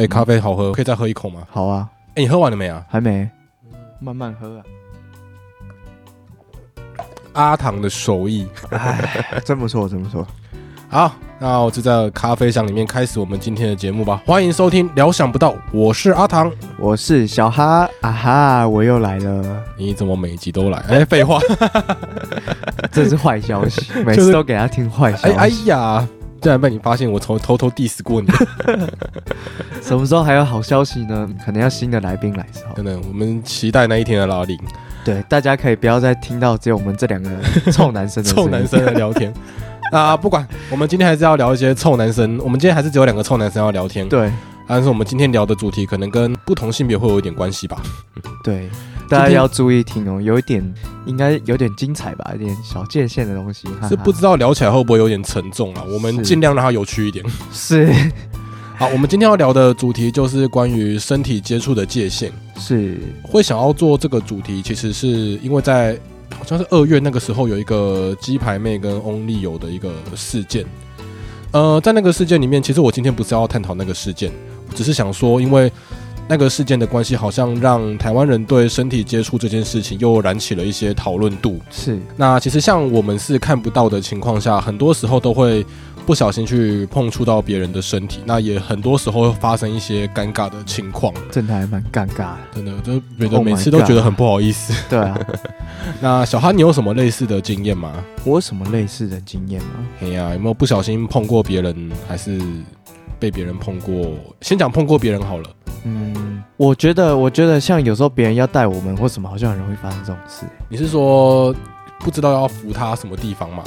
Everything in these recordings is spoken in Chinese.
哎，咖啡好喝，可以再喝一口吗？好啊，哎，你喝完了没啊？还没，慢慢喝啊。阿唐的手艺，哎，真不错，真不错。好，那我就在咖啡香里面开始我们今天的节目吧。欢迎收听《料想不到》，我是阿唐，我是小哈，啊哈，我又来了。你怎么每集都来？哎，废话，这是坏消息，每次都给他听坏消息。哎呀，竟然被你发现，我从偷偷 diss 过你。什么时候还有好消息呢？可能要新的来宾来时候。可能我们期待那一天的拉铃。对，大家可以不要再听到只有我们这两个 臭男生的臭男生的聊天。啊，不管，我们今天还是要聊一些臭男生。我们今天还是只有两个臭男生要聊天。对，但是我们今天聊的主题可能跟不同性别会有一点关系吧。对，大家要注意听哦，有一点应该有点精彩吧，有点小界限的东西。是不知道聊起来会不会有点沉重啊？我们尽量让它有趣一点。是。好，我们今天要聊的主题就是关于身体接触的界限。是。会想要做这个主题，其实是因为在。好像是二月那个时候有一个鸡排妹跟翁丽友的一个事件，呃，在那个事件里面，其实我今天不是要探讨那个事件，只是想说，因为那个事件的关系，好像让台湾人对身体接触这件事情又燃起了一些讨论度。是，那其实像我们是看不到的情况下，很多时候都会。不小心去碰触到别人的身体，那也很多时候会发生一些尴尬的情况，真的还蛮尴尬的，真的就觉得每次都觉得很不好意思。对啊，那小哈，你有什么类似的经验吗？我有什么类似的经验吗？哎呀，有没有不小心碰过别人，还是被别人碰过？先讲碰过别人好了。嗯，我觉得，我觉得像有时候别人要带我们或什么，好像很容易发生这种事。你是说不知道要扶他什么地方吗？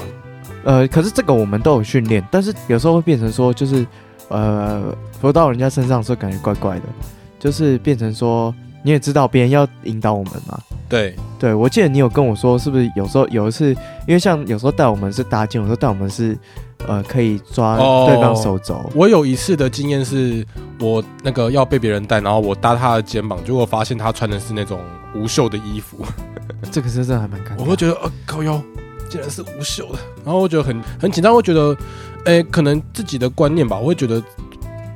呃，可是这个我们都有训练，但是有时候会变成说，就是呃，扶到人家身上的时候感觉怪怪的，就是变成说你也知道别人要引导我们嘛。对，对我记得你有跟我说，是不是有时候有一次，因为像有时候带我们是搭建，有时候带我们是呃可以抓对方手肘。我有一次的经验是，我那个要被别人带，然后我搭他的肩膀，结果发现他穿的是那种无袖的衣服，这个是真的还蛮尴尬。我会觉得呃高腰。竟然是无袖的，然后我觉得很很紧张，会觉得，哎，可能自己的观念吧，我会觉得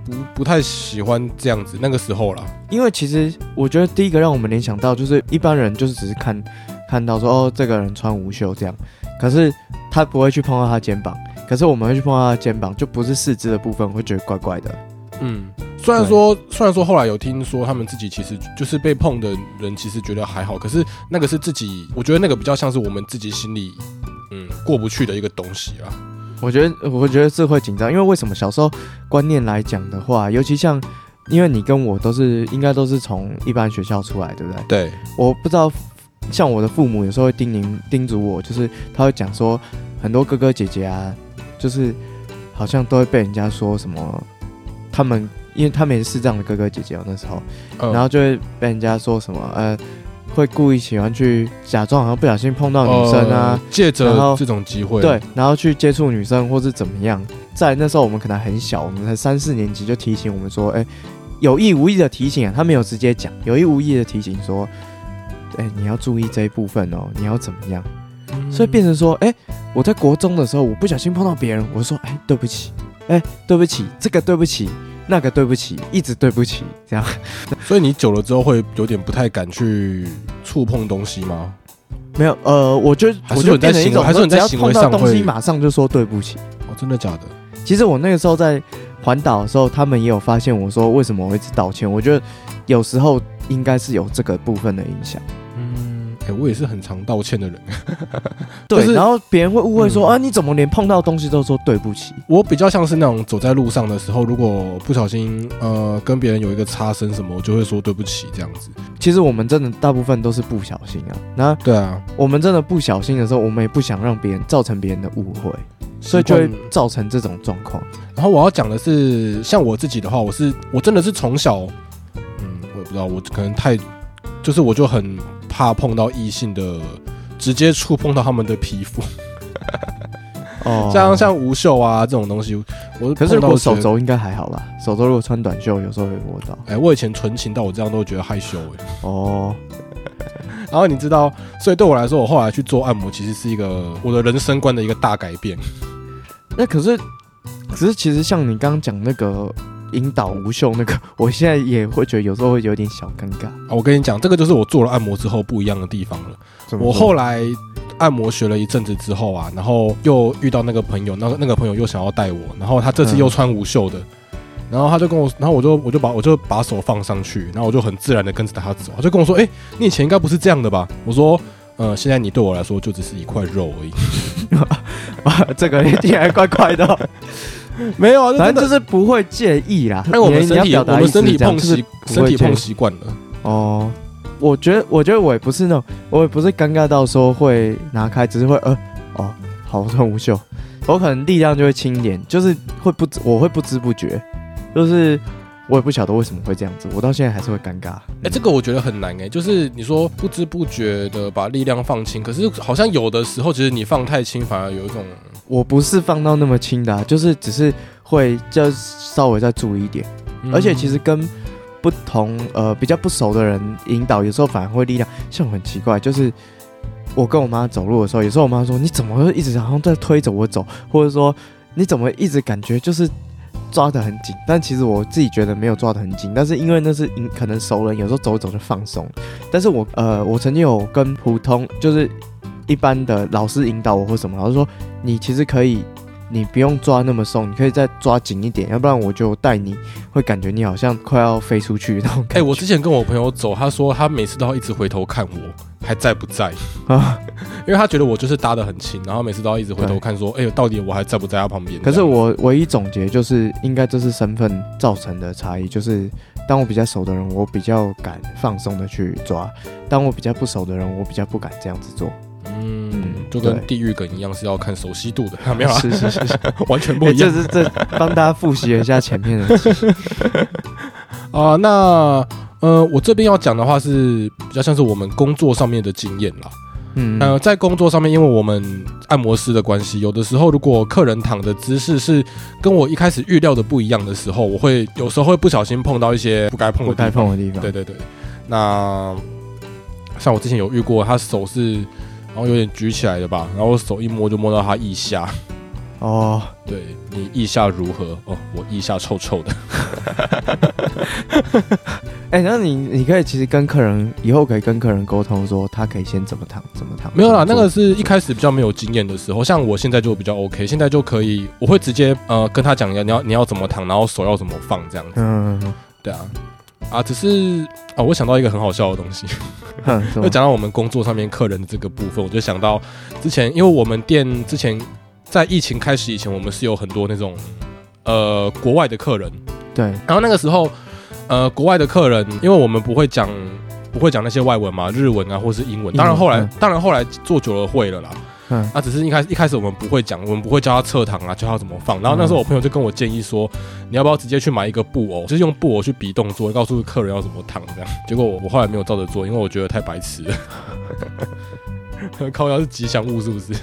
不不太喜欢这样子。那个时候了，因为其实我觉得第一个让我们联想到就是一般人就是只是看看到说哦这个人穿无袖这样，可是他不会去碰到他肩膀，可是我们会去碰到他肩膀，就不是四肢的部分，会觉得怪怪的。嗯。虽然说，虽然说后来有听说他们自己其实就是被碰的人，其实觉得还好。可是那个是自己，我觉得那个比较像是我们自己心里，嗯，过不去的一个东西啊。我觉得，我觉得是会紧张，因为为什么小时候观念来讲的话，尤其像，因为你跟我都是应该都是从一般学校出来，对不对？对。我不知道，像我的父母有时候会叮咛叮嘱我，就是他会讲说，很多哥哥姐姐啊，就是好像都会被人家说什么，他们。因为他们也是这样的哥哥姐姐哦，那时候，然后就会被人家说什么，呃，会故意喜欢去假装好像不小心碰到女生啊，借着这种机会，对，然后去接触女生或是怎么样。在那时候我们可能很小，我们才三四年级就提醒我们说，哎，有意无意的提醒啊，他没有直接讲，有意无意的提醒说，哎，你要注意这一部分哦，你要怎么样？所以变成说，哎，我在国中的时候，我不小心碰到别人，我说，哎，对不起，哎，对不起，这个对不起。那个对不起，一直对不起，这样。所以你久了之后会有点不太敢去触碰东西吗？没有，呃，我觉得还是你在行为，还是你在行为上东西马上就说对不起。哦，真的假的？其实我那个时候在环岛的时候，他们也有发现我说为什么我一直道歉。我觉得有时候应该是有这个部分的影响。我也是很常道歉的人，对，然后别人会误会说啊，你怎么连碰到东西都说对不起？我比较像是那种走在路上的时候，如果不小心呃跟别人有一个擦身什么，我就会说对不起这样子。其实我们真的大部分都是不小心啊。那对啊，我们真的不小心的时候，我们也不想让别人造成别人的误会，所以就会造成这种状况。然后我要讲的是，像我自己的话，我是我真的是从小，嗯，我也不知道，我可能太就是我就很。怕碰到异性的，直接触碰到他们的皮肤，哦，像像无袖啊这种东西，我可是如果手肘应该还好吧？手肘如果穿短袖，有时候会摸到。哎，我以前纯情到我这样都觉得害羞哎。哦，然后你知道，所以对我来说，我后来去做按摩，其实是一个我的人生观的一个大改变。那可是，可是其实像你刚刚讲那个，引导无袖那个，我现在也会觉得有时候会有点小尴尬。啊，我跟你讲，这个就是我做了按摩之后不一样的地方了。我后来按摩学了一阵子之后啊，然后又遇到那个朋友，那个那个朋友又想要带我，然后他这次又穿无袖的，然后他就跟我，然后我就我就把我就把手放上去，然后我就很自然的跟着他走，他就跟我说：“哎、你以前应该不是这样的吧？”我说：“呃，现在你对我来说就只是一块肉而已。啊，这个听起来怪怪的哦，” 没有啊，反正就就是是不会介意啦。那我们身体我们身体碰习就是身体碰习惯了。哦。我觉得，我觉得我也不是那种，我也不是尴尬到说会拿开，只是会呃，哦，好穿无袖，我可能力量就会轻一点，就是会不知，我会不知不觉，就是我也不晓得为什么会这样子，我到现在还是会尴尬。哎、这个我觉得很难哎、就是你说不知不觉的把力量放轻，可是好像有的时候，其实你放太轻，反而有一种我不是放到那么轻的、啊，就是只是会就稍微再注意一点，而且其实实跟不同呃比较不熟的人引导，有时候反而会力量。像我很奇怪，就是我跟我妈走路的时候，有时候我妈说你怎么会一直好像在推着我走，或者说你怎么一直感觉就是抓得很紧，但其实我自己觉得没有抓得很紧，但是因为那是可能熟人，有时候走一走就放松。但是我呃我曾经有跟普通就是一般的老师引导我或什么，老师说你其实可以。你不用抓那么松，你可以再抓紧一点，要不然我就带你，会感觉你好像快要飞出去那种哎、感觉。我之前跟我朋友走，他说他每次都要一直回头看我还在不在，啊，因为他觉得我就是搭的很轻，然后每次都要一直回头看说，哎呦、到底我还在不在他旁边？可是我唯一总结就是，应该这是身份造成的差异，就是当我比较熟的人，我比较敢放松的去抓；当我比较不熟的人，我比较不敢这样子做。嗯嗯，就跟对地狱梗一样，是要看熟悉度的，没有啊，是是是是，完全不哎一样这是这帮大家复习了一下前面的集。啊、那呃，我这边要讲的话是比较像是我们工作上面的经验啦。嗯，呃，在工作上面，因为我们按摩师的关系，有的时候如果客人躺的姿势是跟我一开始预料的不一样的时候，我会有时候会不小心碰到一些不该碰不该的地方。碰的地方。对对对，那像我之前有遇过，他手是然后有点举起来的吧，然后手一摸就摸到他腋下。哦，对你腋下如何？哦，我腋下臭臭的。哎、那你你可以其实跟客人以后可以跟客人沟通说，他可以先怎么躺，怎么躺。没有啦，那个是一开始比较没有经验的时候，像我现在就比较 OK，现在就可以，我会直接呃跟他讲要你要你要怎么躺，然后手要怎么放这样子。嗯，嗯对啊，啊，只是啊，我想到一个很好笑的东西，就 讲到我们工作上面客人的这个部分，我就想到之前，因为我们店之前在疫情开始以前，我们是有很多那种呃国外的客人，对，然后那个时候呃国外的客人，因为我们不会讲不会讲那些外文嘛，日文啊或是英文，当然后来、嗯当然后来做久了会了啦。嗯啊，只是一开始一开始我们不会讲，我们不会教他侧躺啊，教他怎么放。然后那时候我朋友就跟我建议说，你要不要直接去买一个布偶，就是用布偶去比动作，告诉客人要怎么躺这样。结果我我后来没有照着做，因为我觉得太白痴了。靠腰是吉祥物是不是？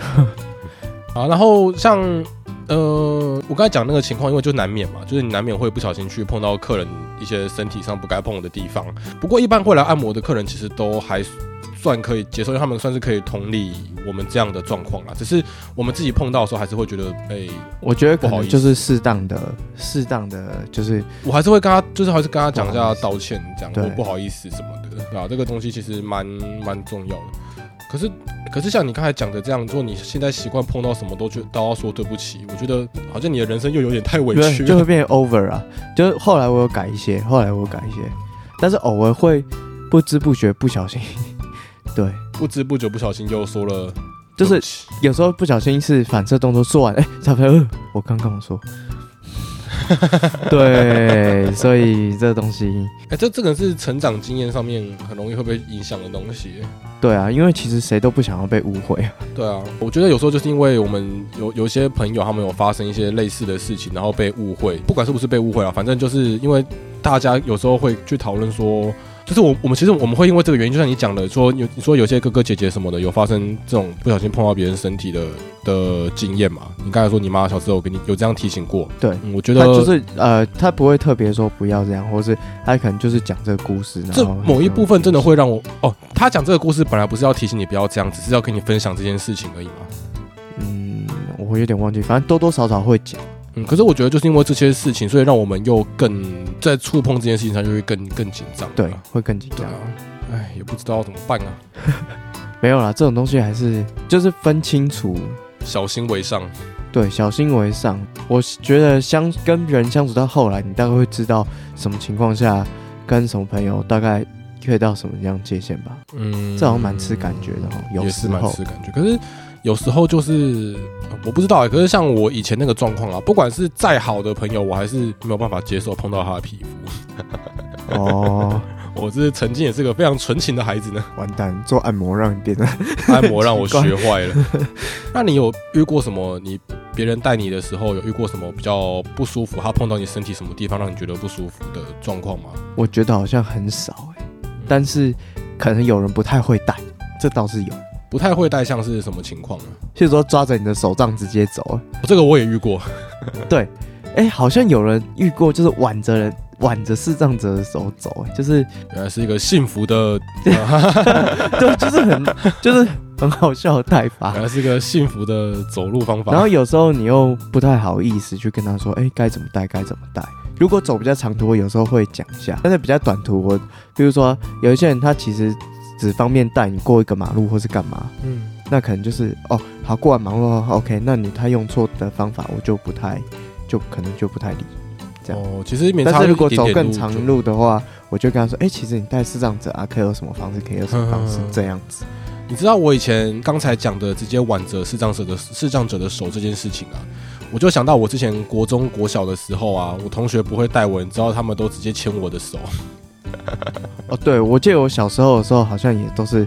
啊，然后像呃，我刚才讲那个情况，因为就难免嘛，就是你难免会不小心去碰到客人一些身体上不该碰的地方。不过一般会来按摩的客人，其实都还算可以接受，因为他们算是可以同理我们这样的状况啦。只是我们自己碰到的时候，还是会觉得，哎、我觉得不好意思就是适当的、适当的，就是我还是会跟他，就是还是跟他讲一下道歉，这样对或不好意思什么的，对吧、这个东西其实蛮蛮重要的。可是，可是像你刚才讲的这样，如果你现在习惯碰到什么都觉都要说对不起，我觉得好像你的人生又有点太委屈了。就会变 over 啊。就是后来我有改一些，后来我有改一些，但是偶尔会不知不觉不小心，对，不知不觉不小心又说了就是有时候不小心是反射动作做完，哎、差不多、呃，我刚刚说，对，所以这个东西，哎、这这个是成长经验上面很容易会被影响的东西。对啊，因为其实谁都不想要被误会啊。对啊，我觉得有时候就是因为我们有有一些朋友，他们有发生一些类似的事情，然后被误会，不管是不是被误会啊，反正就是因为大家有时候会去讨论说，就是我我们其实我们会因为这个原因，就像你讲的，说有你说有些哥哥姐姐什么的有发生这种不小心碰到别人身体的的经验嘛？你刚才说你妈小时候给你有这样提醒过，对，嗯，我觉得就是呃，他不会特别说不要这样，或是他可能就是讲这个故事，然这某一部分真的会让我哦，他讲这个故事本来不是要提醒你不要这样，只是要跟你分享这件事情而已嘛。嗯，我有点忘记，反正多多少少会讲。嗯，可是我觉得就是因为这些事情，所以让我们又更在触碰这件事情上就会更更紧张。对，会更紧张哎，也不知道怎么办啊，没有啦，这种东西还是就是分清楚，小心为上。对，小心为上。我觉得相跟人相处到后来，你大概会知道什么情况下跟什么朋友大概可以到什么样界限吧。嗯，这好像蛮吃感觉的哈，有也是蛮时候吃感觉。可是有时候就是呃我不知道哎、可是像我以前那个状况啊，不管是再好的朋友，我还是没有办法接受碰到他的皮肤。哦，我是曾经也是个非常纯情的孩子呢，完蛋，做按摩让你变得按摩让我学坏了。那你有遇过什么？你别人带你的时候有遇过什么比较不舒服？他碰到你身体什么地方让你觉得不舒服的状况吗？我觉得好像很少哎、但是可能有人不太会带，这倒是有。不太会带，像是什么情况呢？譬如说抓着你的手杖直接走，哦这个我也遇过，对，哎、好像有人遇过，就是挽着人挽着视障者的手走，哎就是原来是一个幸福的，对，就是很就是很好笑的带法原。来是一个幸福的走路方法。然后有时候你又不太好意思去跟他说，哎、该怎么带，该怎么带。如果走比较长途，我有时候会讲一下，但是比较短途，我比如说有一些人他其实只方便带你过一个马路或是干嘛，嗯，那可能就是哦，好过完马路哦，OK，那你他用错的方法，我就不太，就可能就不太理。这样哦，其实免但是如果走更长路的话，我就跟他说，哎、其实你带视障者啊，可以有什么方式，可以有什么方式嗯，这样子。你知道我以前刚才讲的直接挽着视障者的视障者的手这件事情啊，我就想到我之前国中国小的时候啊，我同学不会带我，你知道他们都直接牵我的手，哦，对，我记得我小时候的时候，好像也都是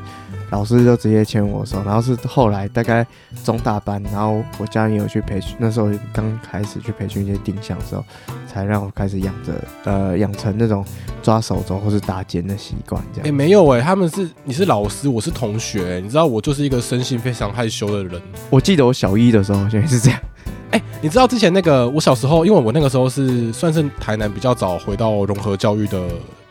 老师就直接牵我手，然后是后来大概中大班，然后我家人有去培训，那时候刚开始去培训一些定向的时候，才让我开始养着呃养成那种抓手肘或是打肩的习惯，这哎、样。没有哎、他们是你是老师，我是同学、你知道我就是一个生性非常害羞的人。我记得我小一的时候好像也是这样。哎、你知道之前那个我小时候，因为我那个时候是算是台南比较早回到融合教育的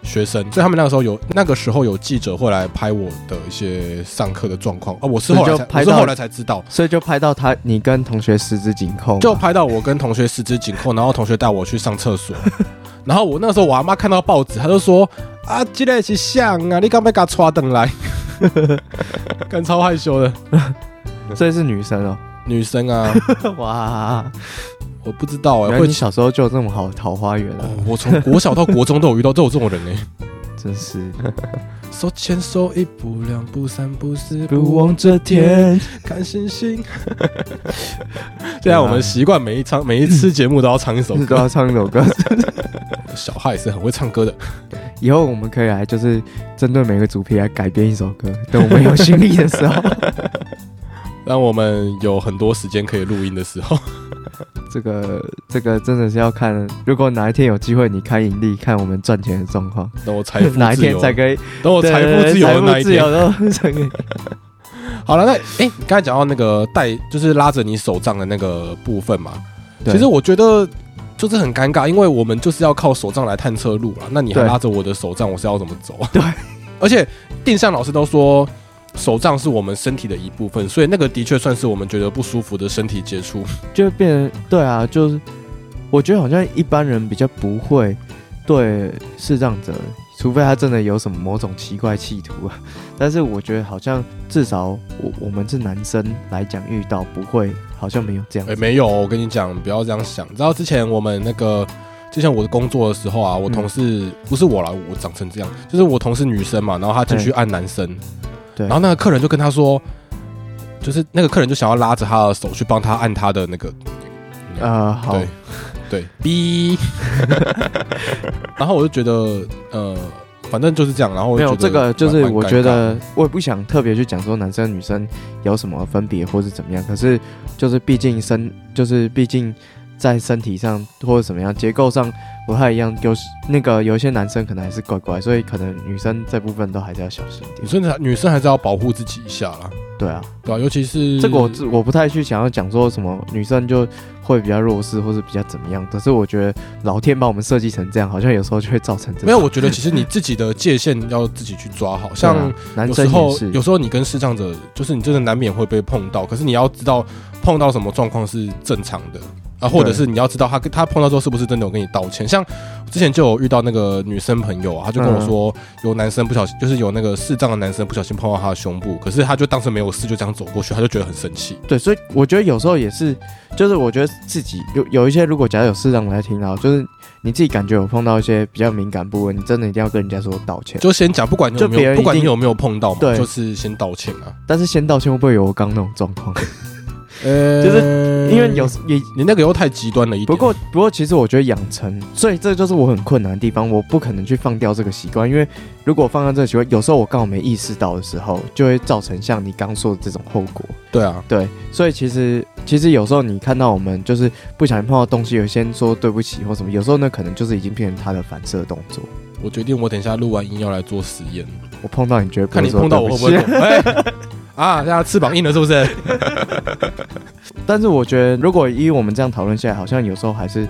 学生，所以他们那个时候有那个时候有记者会来拍我的一些上课的状况。啊，我是后来我是后来才知道，所以就拍到他，你跟同学十指紧扣，就拍到我跟同学十指紧扣，然后同学带我去上厕所，然后我那时候我阿妈看到报纸，她就说啊，这个是像啊，你干嘛给他抓等来？干超害羞的。所以是女生哦。女生啊，哇，我不知道哎、原来会你小时候就有这么好的桃花源啊哦，我从国小到国中都有遇到都有这种人呢、真是 手牵手，一步两步三步四步，望着天。看星星。现在我们习惯每一唱每一次节目都要唱一首都歌，要唱一首歌。小哈也是很会唱歌的。以后我们可以来，就是针对每个主题来改编一首歌。等我们有心力的时候，让我们有很多时间可以录音的时候，这个这个真的是要看，如果哪一天有机会，你看盈利，看我们赚钱的状况，等我财富哪一自由，天才可以等我财富自由的那一天。好了，那哎、你刚才讲到那个带，就是拉着你手杖的那个部分嘛，其实我觉得就是很尴尬，因为我们就是要靠手杖来探测路了。那你还拉着我的手杖，我是要怎么走？对，而且定向老师都说。手杖是我们身体的一部分，所以那个的确算是我们觉得不舒服的身体接触。就变成对啊，就是我觉得好像一般人比较不会对视障者，除非他真的有什么某种奇怪企图啊。但是我觉得好像至少我我们是男生来讲遇到不会，好像没有这样哎、子。没有，我跟你讲，不要这样想。你知道之前我们那个，就像我的工作的时候啊，我同事、不是我啦，我长成这样，就是我同事女生嘛，然后她进去按男生，对。然后那个客人就跟他说，就是那个客人就想要拉着他的手去帮他按他的那个，呃，好，对对，B，然后我就觉得，呃，反正就是这样，然后我没有这个，就是我蛮蛮尴尬觉得我也不想特别去讲说男生女生有什么分别或是怎么样，可是就是毕竟生，就是毕竟在身体上或者怎么样结构上不太一样，有时那个有一些男生可能还是怪怪，所以可能女生这部分都还是要小心一点。女生还女生还是要保护自己一下啦，对啊，对啊、尤其是这个我我不太去想要讲说什么女生就会比较弱势或者比较怎么样，可是我觉得老天把我们设计成这样，好像有时候就会造成这样 没有，我觉得其实你自己的界限要自己去抓好，像啊男有时候生有时候你跟视障者，就是你真的难免会被碰到，可是你要知道碰到什么状况是正常的啊，或者是你要知道他跟他碰到之后是不是真的有跟你道歉。像之前就有遇到那个女生朋友啊，他就跟我说，有男生不小心，就是有那个视障的男生不小心碰到他的胸部，可是他就当时没有事，就这样走过去，他就觉得很生气。对，所以我觉得有时候也是，就是我觉得自己有有一些，如果假如有视障来听到，就是你自己感觉有碰到一些比较敏感部位，你真的一定要跟人家说道歉。就先讲，不管你有没有，不管你有没有碰到嘛，对就是先道歉啊。但是先道歉会不会有我刚那种状况？呃就是因为有也你那个又太极端了一点。不过不过，其实我觉得养成，所以这就是我很困难的地方，我不可能去放掉这个习惯，因为如果放掉这个习惯，有时候我刚好没意识到的时候，就会造成像你刚说的这种后果。对啊，对，所以其实其实有时候你看到我们就是不小心碰到东西，有先说对不起或什么，有时候那可能就是已经变成他的反射动作。我决定我等一下录完音要来做实验，我碰到你觉得看你碰到我会不会 啊，现在翅膀硬了是不是？但是我觉得，如果依我们这样讨论下来，好像有时候还是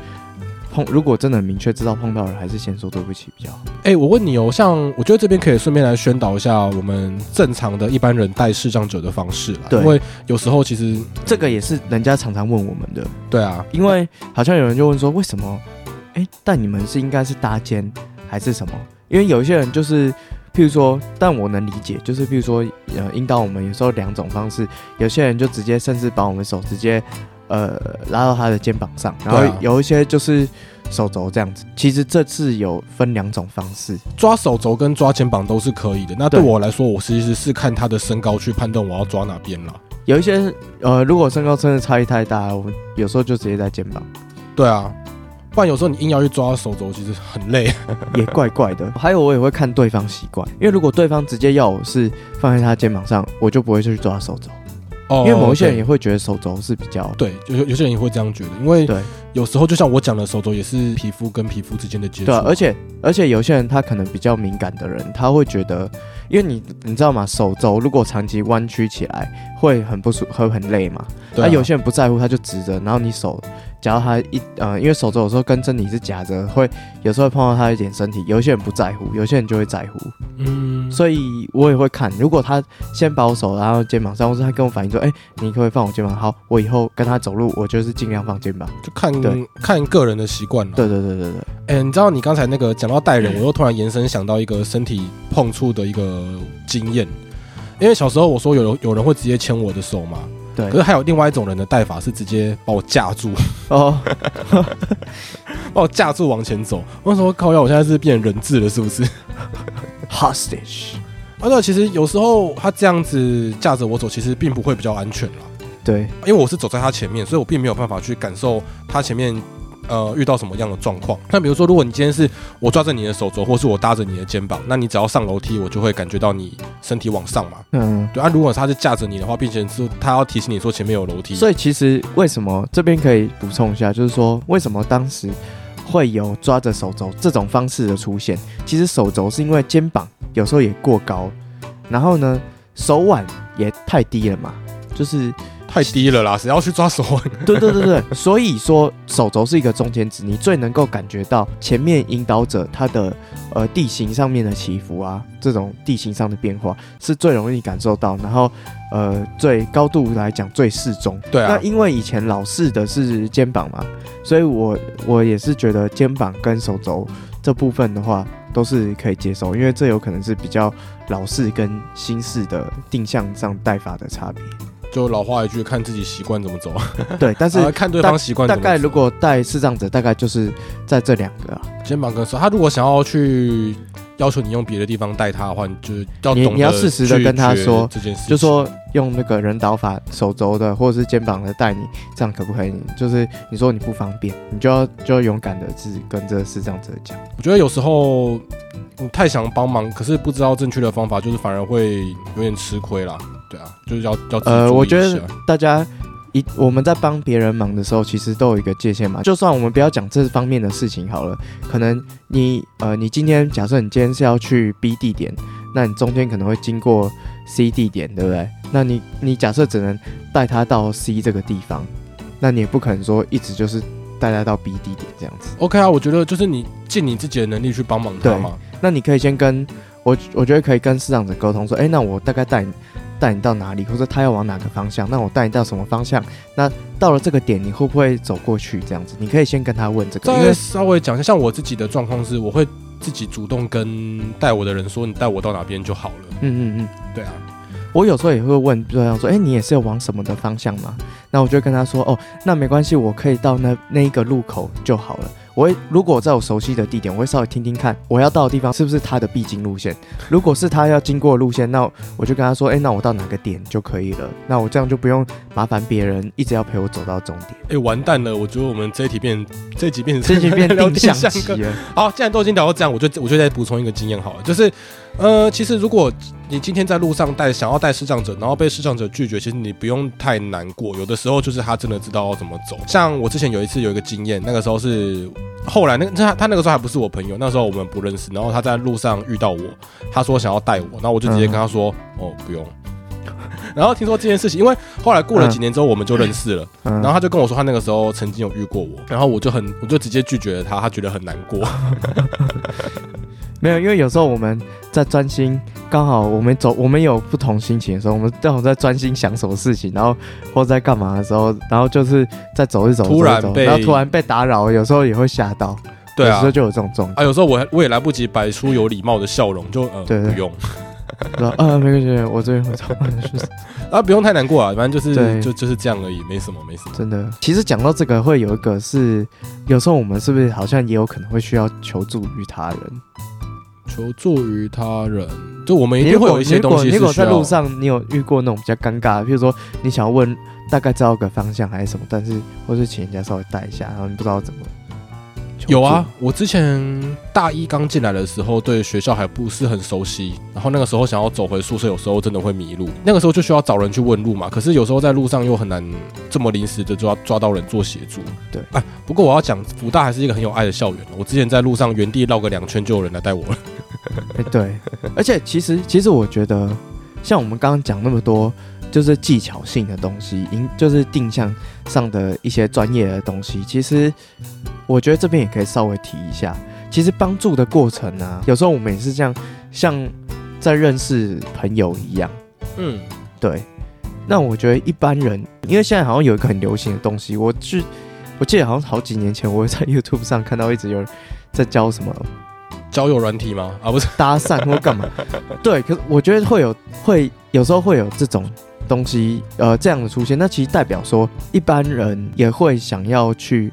碰，如果真的明确知道碰到人，还是先说对不起比较好。哎、我问你哦，像我觉得这边可以顺便来宣导一下我们正常的一般人带视障者的方式啦。对因为有时候其实这个也是人家常常问我们的，对啊，因为好像有人就问说，为什么？哎，但你们是应该是搭肩还是什么？因为有一些人就是，譬如说，但我能理解，就是譬如说，呃，引导我们有时候两种方式，有些人就直接甚至把我们手直接呃拉到他的肩膀上，然后有一些就是手肘这样子。其实这次有分两种方式，抓手肘跟抓肩膀都是可以的。那对对我来说，我其实是看他的身高去判断我要抓哪边了。有一些呃，如果身高真的差异太大，我们有时候就直接在肩膀。对啊，不然有时候你硬要去抓手肘，其实很累。也怪怪的。还有我也会看对方习惯，因为如果对方直接要我是放在他肩膀上，我就不会去抓手肘，哦因为某一些人也会觉得手肘是比较对，有有些人也会这样觉得，因为对有时候就像我讲的，手肘也是皮肤跟皮肤之间的接触嘛。对啊、而且而且有些人他可能比较敏感的人，他会觉得，因为你你知道吗？手肘如果长期弯曲起来，会很不舒会很累嘛。对啊那有些人不在乎，他就直着，然后你手夹到他一呃，因为手肘有时候跟真理是夹着，会有时候会碰到他一点身体。有些人不在乎，有些人就会在乎。嗯，所以我也会看，如果他先把我手拉到肩膀上，或是他跟我反映说，哎、你可不可以放我肩膀？好，我以后跟他走路，我就是尽量放肩膀。就看对看个人的习惯了。对对对对对，哎、你知道你刚才那个讲到带人，我又突然延伸想到一个身体碰触的一个经验，因为小时候我说有有人会直接牵我的手嘛，对可是还有另外一种人的带法是直接把我架住，哦，把我架住往前走。我那时候靠腰，我现在是变人质了，是不是？hostage，啊，对，其实有时候他这样子架着我走，其实并不会比较安全啦，对因为我是走在他前面，所以我并没有办法去感受他前面。呃，遇到什么样的状况？那比如说，如果你今天是我抓着你的手肘，或是我搭着你的肩膀，那你只要上楼梯，我就会感觉到你身体往上嘛。嗯。对啊，如果他是架着你的话，并且是他要提醒你说前面有楼梯，所以其实为什么这边可以补充一下，就是说为什么当时会有抓着手肘这种方式的出现？其实手肘是因为肩膀有时候也过高，然后呢手腕也太低了嘛，就是太低了啦，谁要去抓手腕？对对对对，所以说手肘是一个中间值，你最能够感觉到前面引导者他的呃地形上面的起伏啊，这种地形上的变化是最容易感受到，然后呃最高度来讲最适中。对啊那，因为以前老式的是肩膀嘛，所以我我也是觉得肩膀跟手肘这部分的话都是可以接受，因为这有可能是比较老式跟新式的定向上带法的差别。就老话一句，看自己习惯怎么走，对，但是 啊看对方习惯大。概如果带视障者，大概就是在这两个啊。肩膀跟手，他如果想要去要求你用别的地方带他的话，你就是要你你要适时的跟他说这件事情，就说用那个人导法手肘的或者是肩膀的带你，这样可不可以？就是你说你不方便，你就要就要勇敢的是跟这个视障者讲。我觉得有时候你太想帮忙，可是不知道正确的方法，就是反而会有点吃亏啦。对啊，就是要要呃，我觉得大家一我们在帮别人忙的时候，其实都有一个界限嘛。就算我们不要讲这方面的事情好了，可能你呃，你今天假设你今天是要去 B 地点，那你中间可能会经过 C 地点，对不对？那你你假设只能带他到 C 这个地方，那你也不可能说一直就是带他到 B 地点这样子。OK 啊，我觉得就是你尽你自己的能力去帮忙他对嘛。那你可以先跟我，我觉得可以跟市长者沟通说，哎，那我大概带你带你到哪里，或者他要往哪个方向，那我带你到什么方向？那到了这个点，你会不会走过去？这样子，你可以先跟他问这个，因为稍微讲一下，像我自己的状况是，我会自己主动跟带我的人说，你带我到哪边就好了。嗯嗯嗯，对啊，我有时候也会问对方说，哎，你也是要往什么的方向吗？那我就跟他说，哦，那没关系，我可以到那那一个路口就好了。我会如果在我熟悉的地点，我会稍微听听看我要到的地方是不是他的必经路线。如果是他要经过的路线，那我就跟他说，哎，那我到哪个点就可以了。那我这样就不用麻烦别人一直要陪我走到终点。哎、完蛋了！我觉得我们这一题变这一集变成这已经变聊定向期了。好，既然都已经聊到这样，我就我就再补充一个经验好了，就是，呃，其实如果你今天在路上带想要带视障者，然后被视障者拒绝，其实你不用太难过，有的时候就是他真的知道要怎么走。像我之前有一次有一个经验，那个时候是后来那个他他那个时候还不是我朋友，那时候我们不认识，然后他在路上遇到我，他说想要带我，然后我就直接跟他说，哦，不用。然后听说这件事情，因为后来过了几年之后，我们就认识了。然后他就跟我说，他那个时候曾经有遇过我，然后我就很，我就直接拒绝了他，他觉得很难过。没有，因为有时候我们在专心，刚好我们走，我们有不同心情的时候，我们正好在专心想什么事情，然后或者在干嘛的时候，然后就是在走一走，突然被然后突然被打扰，有时候也会吓到，对啊有时候，就有这种状况。啊，有时候我还我也来不及摆出有礼貌的笑容，就呃对对不用，说啊，没关系，我这边会走，就 是啊不用太难过啊，反正就是就就是这样而已，没什么没什么。真的。其实讲到这个，会有一个是，有时候我们是不是好像也有可能会需要求助于他人？求助于他人，就我们一定会有一些东西如果在路上，你有遇过那种比较尴尬的，譬如说你想要问大概知道个方向还是什么，但是或是请人家稍微带一下，然后你不知道怎么。有啊，我之前大一刚进来的时候，对学校还不是很熟悉，然后那个时候想要走回宿舍，有时候真的会迷路。那个时候就需要找人去问路嘛，可是有时候在路上又很难这么临时的抓抓到人做协助。对啊，不过我要讲，福大还是一个很有爱的校园。我之前在路上原地绕个两圈，就有人来带我了。哎、对，而且其实其实我觉得，像我们刚刚讲那么多，就是技巧性的东西，应就是定向上的一些专业的东西，其实我觉得这边也可以稍微提一下。其实帮助的过程啊，有时候我们也是这样，像在认识朋友一样。嗯，对，那我觉得一般人，因为现在好像有一个很流行的东西，我是我记得好像好几年前，我在 YouTube 上看到一直有人在教什么交友软体吗？啊，不是，搭讪或干嘛。对，可是我觉得会有会有时候会有这种东西呃这样的出现，那其实代表说一般人也会想要去，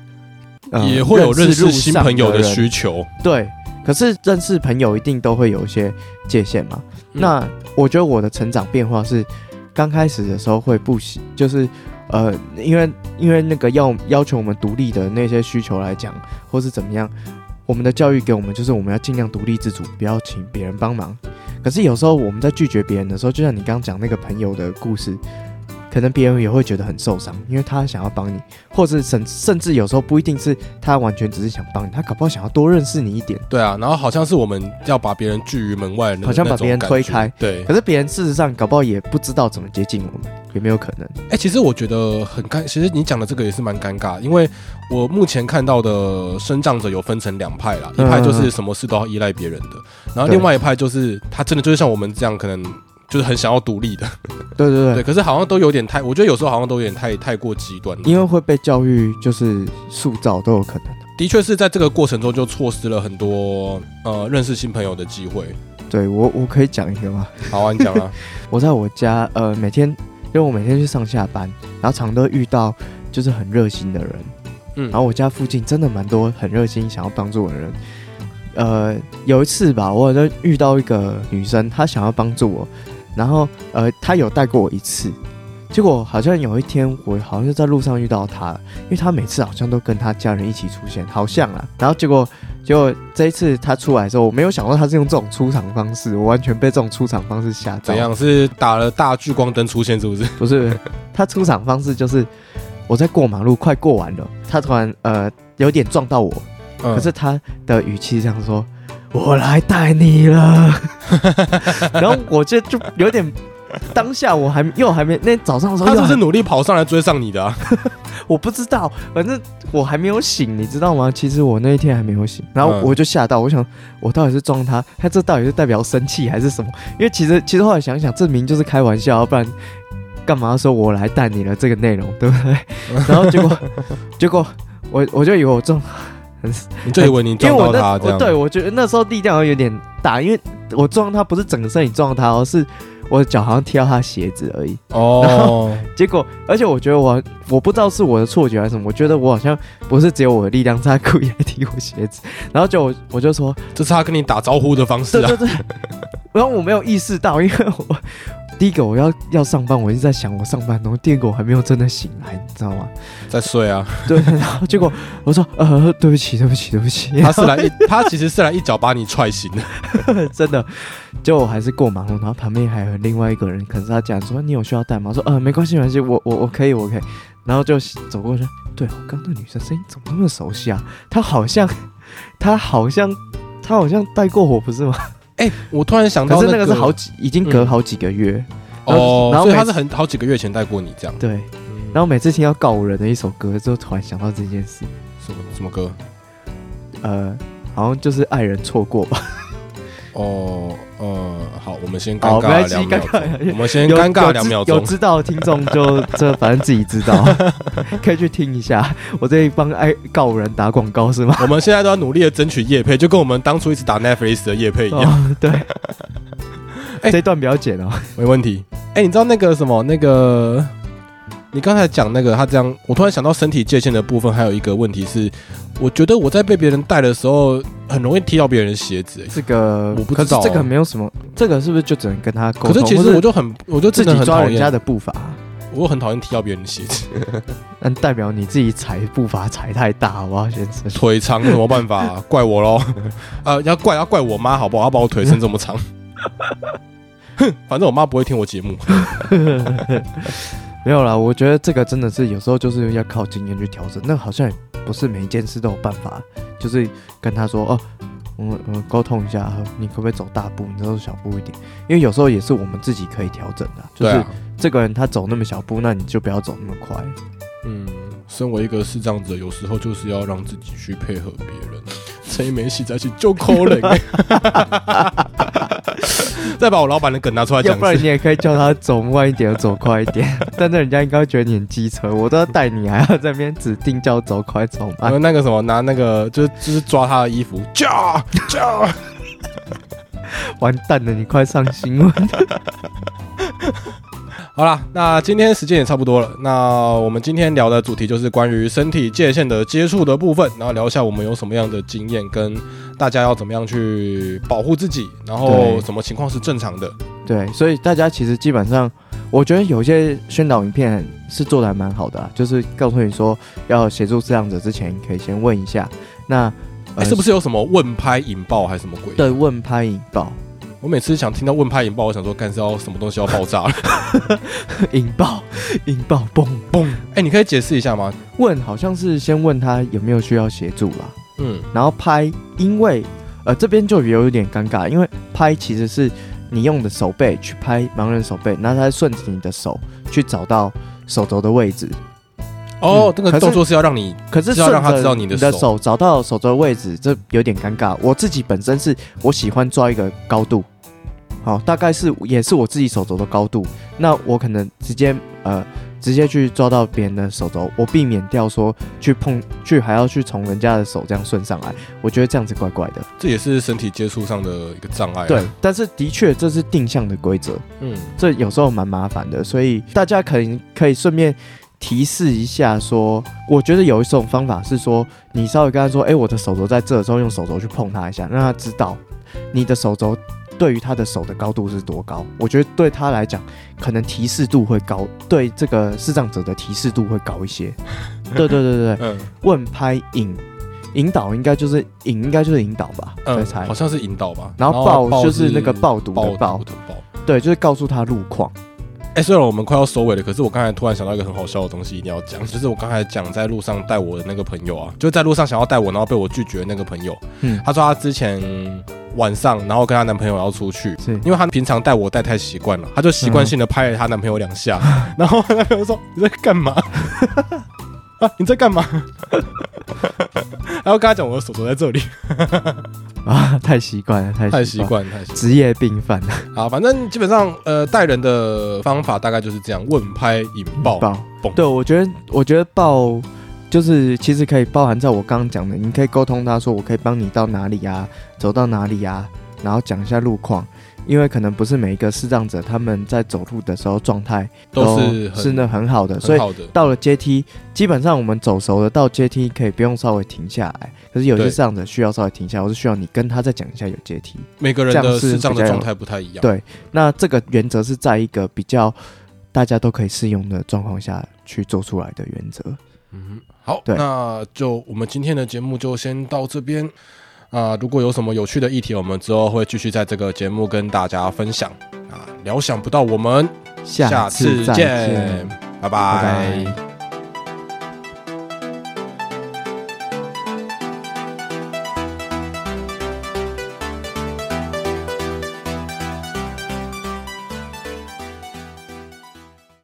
呃也会有认识新朋友的需求。对，可是认识朋友一定都会有一些界限嘛。嗯那我觉得我的成长变化是，刚开始的时候会不喜，就是呃，因为因为那个要要求我们独立的那些需求来讲，或是怎么样，我们的教育给我们就是我们要尽量独立自主，不要请别人帮忙。可是有时候我们在拒绝别人的时候，就像你刚刚讲那个朋友的故事，可能别人也会觉得很受伤，因为他想要帮你，或者甚甚至有时候不一定是他完全只是想帮你，他搞不好想要多认识你一点。对啊，然后好像是我们要把别人拒于门外好像把别人推开对，可是别人事实上搞不好也不知道怎么接近我们，有没有可能？哎、其实我觉得很尴，其实你讲的这个也是蛮尴尬，因为我目前看到的生长者有分成两派啦，一嗯派就是什么事都要依赖别人的，然后另外一派就是他真的就是像我们这样，可能就是很想要独立的，对，对对对，可是好像都有点太，我觉得有时候好像都有点太太过极端了。因为会被教育就是塑造都有可能。的确是在这个过程中就错失了很多呃认识新朋友的机会。对我我可以讲一个吗？好啊，你讲啊，我在我家呃每天，因为我每天去上下班，然后常都遇到就是很热心的人，嗯，然后我家附近真的蛮多很热心想要帮助我的人。呃，有一次吧，我好像遇到一个女生，她想要帮助我，然后呃，他有带过我一次，结果好像有一天，我好像就在路上遇到他了，因为他每次好像都跟他家人一起出现，好像啊。然后结果，结果这一次他出来的时候，我没有想到他是用这种出场方式，我完全被这种出场方式吓到。怎？样？是打了大聚光灯出现是不是？不是，他出场方式就是我在过马路，快过完了，他突然呃有点撞到我，嗯可是他的语气这样说：“我来带你了。”然后我就就有点。当下我还又还没那早上的时候他是不是努力跑上来追上你的、啊？我不知道，反正我还没有醒，你知道吗？其实我那一天还没有醒，然后嗯我就吓到，我想我到底是撞他，他这到底是代表生气还是什么？因为其实其实后来想想，证明就是开玩笑，要不然干嘛说我来带你了这个内容，对不对？然后结果结果我我就以为我撞，你就以为你撞到他这样？我对我觉得那时候力量有点大，因为我撞他不是整个身体撞他而，是我的脚好像踢到他鞋子而已。哦，结果，而且我觉得我我不知道是我的错觉还是什么，我觉得我好像不是只有我的力量在故意来踢我鞋子，然后就我我就说，这是他跟你打招呼的方式啊。对对对，然后我没有意识到，因为我第一个我要要上班，我一直在想我上班，然后第二个我还没有真的醒来，你知道吗？在睡啊，对，然后结果我说呃对不起对不起对不起，他是来一，他其实是来一脚把你踹醒的。真的，结果我还是过马路，然后旁边还有另外一个人，可是他讲说你有需要带吗？我说呃没关系没关系，我我我可以我可以，然后就走过去，对我刚刚那女生声音怎么那么熟悉啊？她好像她好像她好像带过我不是吗？哎、我突然想到、可是那那个是好几已经隔好几个月，然后哦，然后所以他是很好几个月前带过你这样。对，嗯然后每次听到告五人的一首歌之后，突然想到这件事，什么什么歌？呃，好像就是爱人错过吧。哦，呃，好，我们先尴好，没尬，两秒尴尬钟，我们先尴尬两秒钟。有知道的听众就 这反正自己知道，可以去听一下。我这里帮爱告人打广告是吗？我们现在都要努力的争取叶配，就跟我们当初一直打 Netflix 的叶配一样，哦，对，哎这段不要剪哦。没问题。哎、你知道那个什么那个？你刚才讲那个他这样，我突然想到身体界限的部分，还有一个问题是，我觉得我在被别人带的时候，很容易踢到别人的鞋子、哎这个我不知道这个没有什么，这个是不是就只能跟他沟通？可是其实我就很，我就自己抓人家，的步伐，我很讨厌踢到别人的鞋子，那代表你自己踩步伐踩太大，好不好，先生？腿长有什么办法？怪我喽，呃，要怪要怪我妈好不好？要把我腿伸这么长，哼，反正我妈不会听我节目。没有啦，我觉得这个真的是有时候就是要靠经验去调整，那好像也不是每一件事都有办法，就是跟他说哦。我们我们沟通一下，你可不可以走大步，你走小步一点？因为有时候也是我们自己可以调整的，就是这个人他走那么小步，那你就不要走那么快。嗯，身为一个视障者，有时候就是要让自己去配合别人，谁没戏再去就扣人、再把我老板的梗拿出来要。不然你也可以叫他走慢一点，走快一点。但是人家应该会觉得你很机车，我都要带你，还要在那边指定叫走快走慢。然后那个什么，拿那个就是就是抓他的衣服。完蛋了，你快上新闻。好啦，那今天时间也差不多了。那我们今天聊的主题就是关于身体界限的接触的部分，然后聊一下我们有什么样的经验，跟大家要怎么样去保护自己，然后什么情况是正常的。对，所以大家其实基本上，我觉得有些宣导影片是做的还蛮好的、啊，就是告诉你说要协助这样者之前，你可以先问一下。那、是不是有什么问拍引爆还是什么鬼？对问拍引爆？我每次想听到问拍引爆，我想说干是要什么东西要爆炸了？引爆，引爆，嘣！嘣！哎、你可以解释一下吗？问好像是先问他有没有需要协助啦，嗯，然后拍，因为呃这边就有一点尴尬，因为拍其实是你用的手背去拍盲人手背，然后他顺着你的手去找到手肘的位置，哦，这个动作是要让你可是是要让他知道你的的手手找到手肘的位置，这有点尴尬。我自己本身是我喜欢抓一个高度，好，大概是也是我自己手肘的高度。那我可能直接呃直接去抓到别人的手肘，我避免掉说去碰去还要去从人家的手这样顺上来，我觉得这样子怪怪的。这也是身体接触上的一个障碍、啊。对，，但是的确这是定向的规则，嗯，这有时候蛮麻烦的，所以大家可能可以顺便提示一下说，我觉得有一种方法是说，你稍微跟他说，哎、我的手肘在这的时候，用手肘去碰他一下，让他知道你的手肘对于他的手的高度是多高。我觉得对他来讲，可能提示度会高，对这个视障者的提示度会高一些。对对对对对，嗯问拍引引导应该就是引，应该就是引导吧，猜好。像是引导吧。然后报就是是那个报读的报。对，就是告诉他路况。哎、虽然我们快要收尾了，可是我刚才突然想到一个很好笑的东西，一定要讲，就是我刚才讲在路上带我的那个朋友啊，就在路上想要带我，然后被我拒绝的那个朋友，嗯，她说她之前晚上，然后跟她男朋友要出去，是因为她平常带我带太习惯了，她就习惯性的拍了她男朋友两下，然后她男朋友说你在干嘛？啊，你在干嘛？然后跟他讲我的手手在这里，啊，太习惯了，太太习惯，习惯，太习惯。职业病犯。好，反正基本上呃带人的方法大概就是这样，问拍引爆。报蹦对，我觉得，我觉得爆就是其实可以包含在我刚刚讲的，你可以沟通他说，我可以帮你到哪里啊，走到哪里啊，然后讲一下路况，因为可能不是每一个视障者他们在走路的时候状态都是很是那很好的，所以到了阶梯，基本上我们走熟了，到阶梯可以不用稍微停下来。可是有些对视障者需要稍微停下来，或是需要你跟他再讲一下有阶梯。每个人的视障的状态不太一样。对那这个原则是在一个比较大家都可以适用的状况下去做出来的原则。嗯，好，对那就我们今天的节目就先到这边啊、如果有什么有趣的议题，我们之后会继续在这个节目跟大家分享啊。料想不到，我们下次见，拜拜。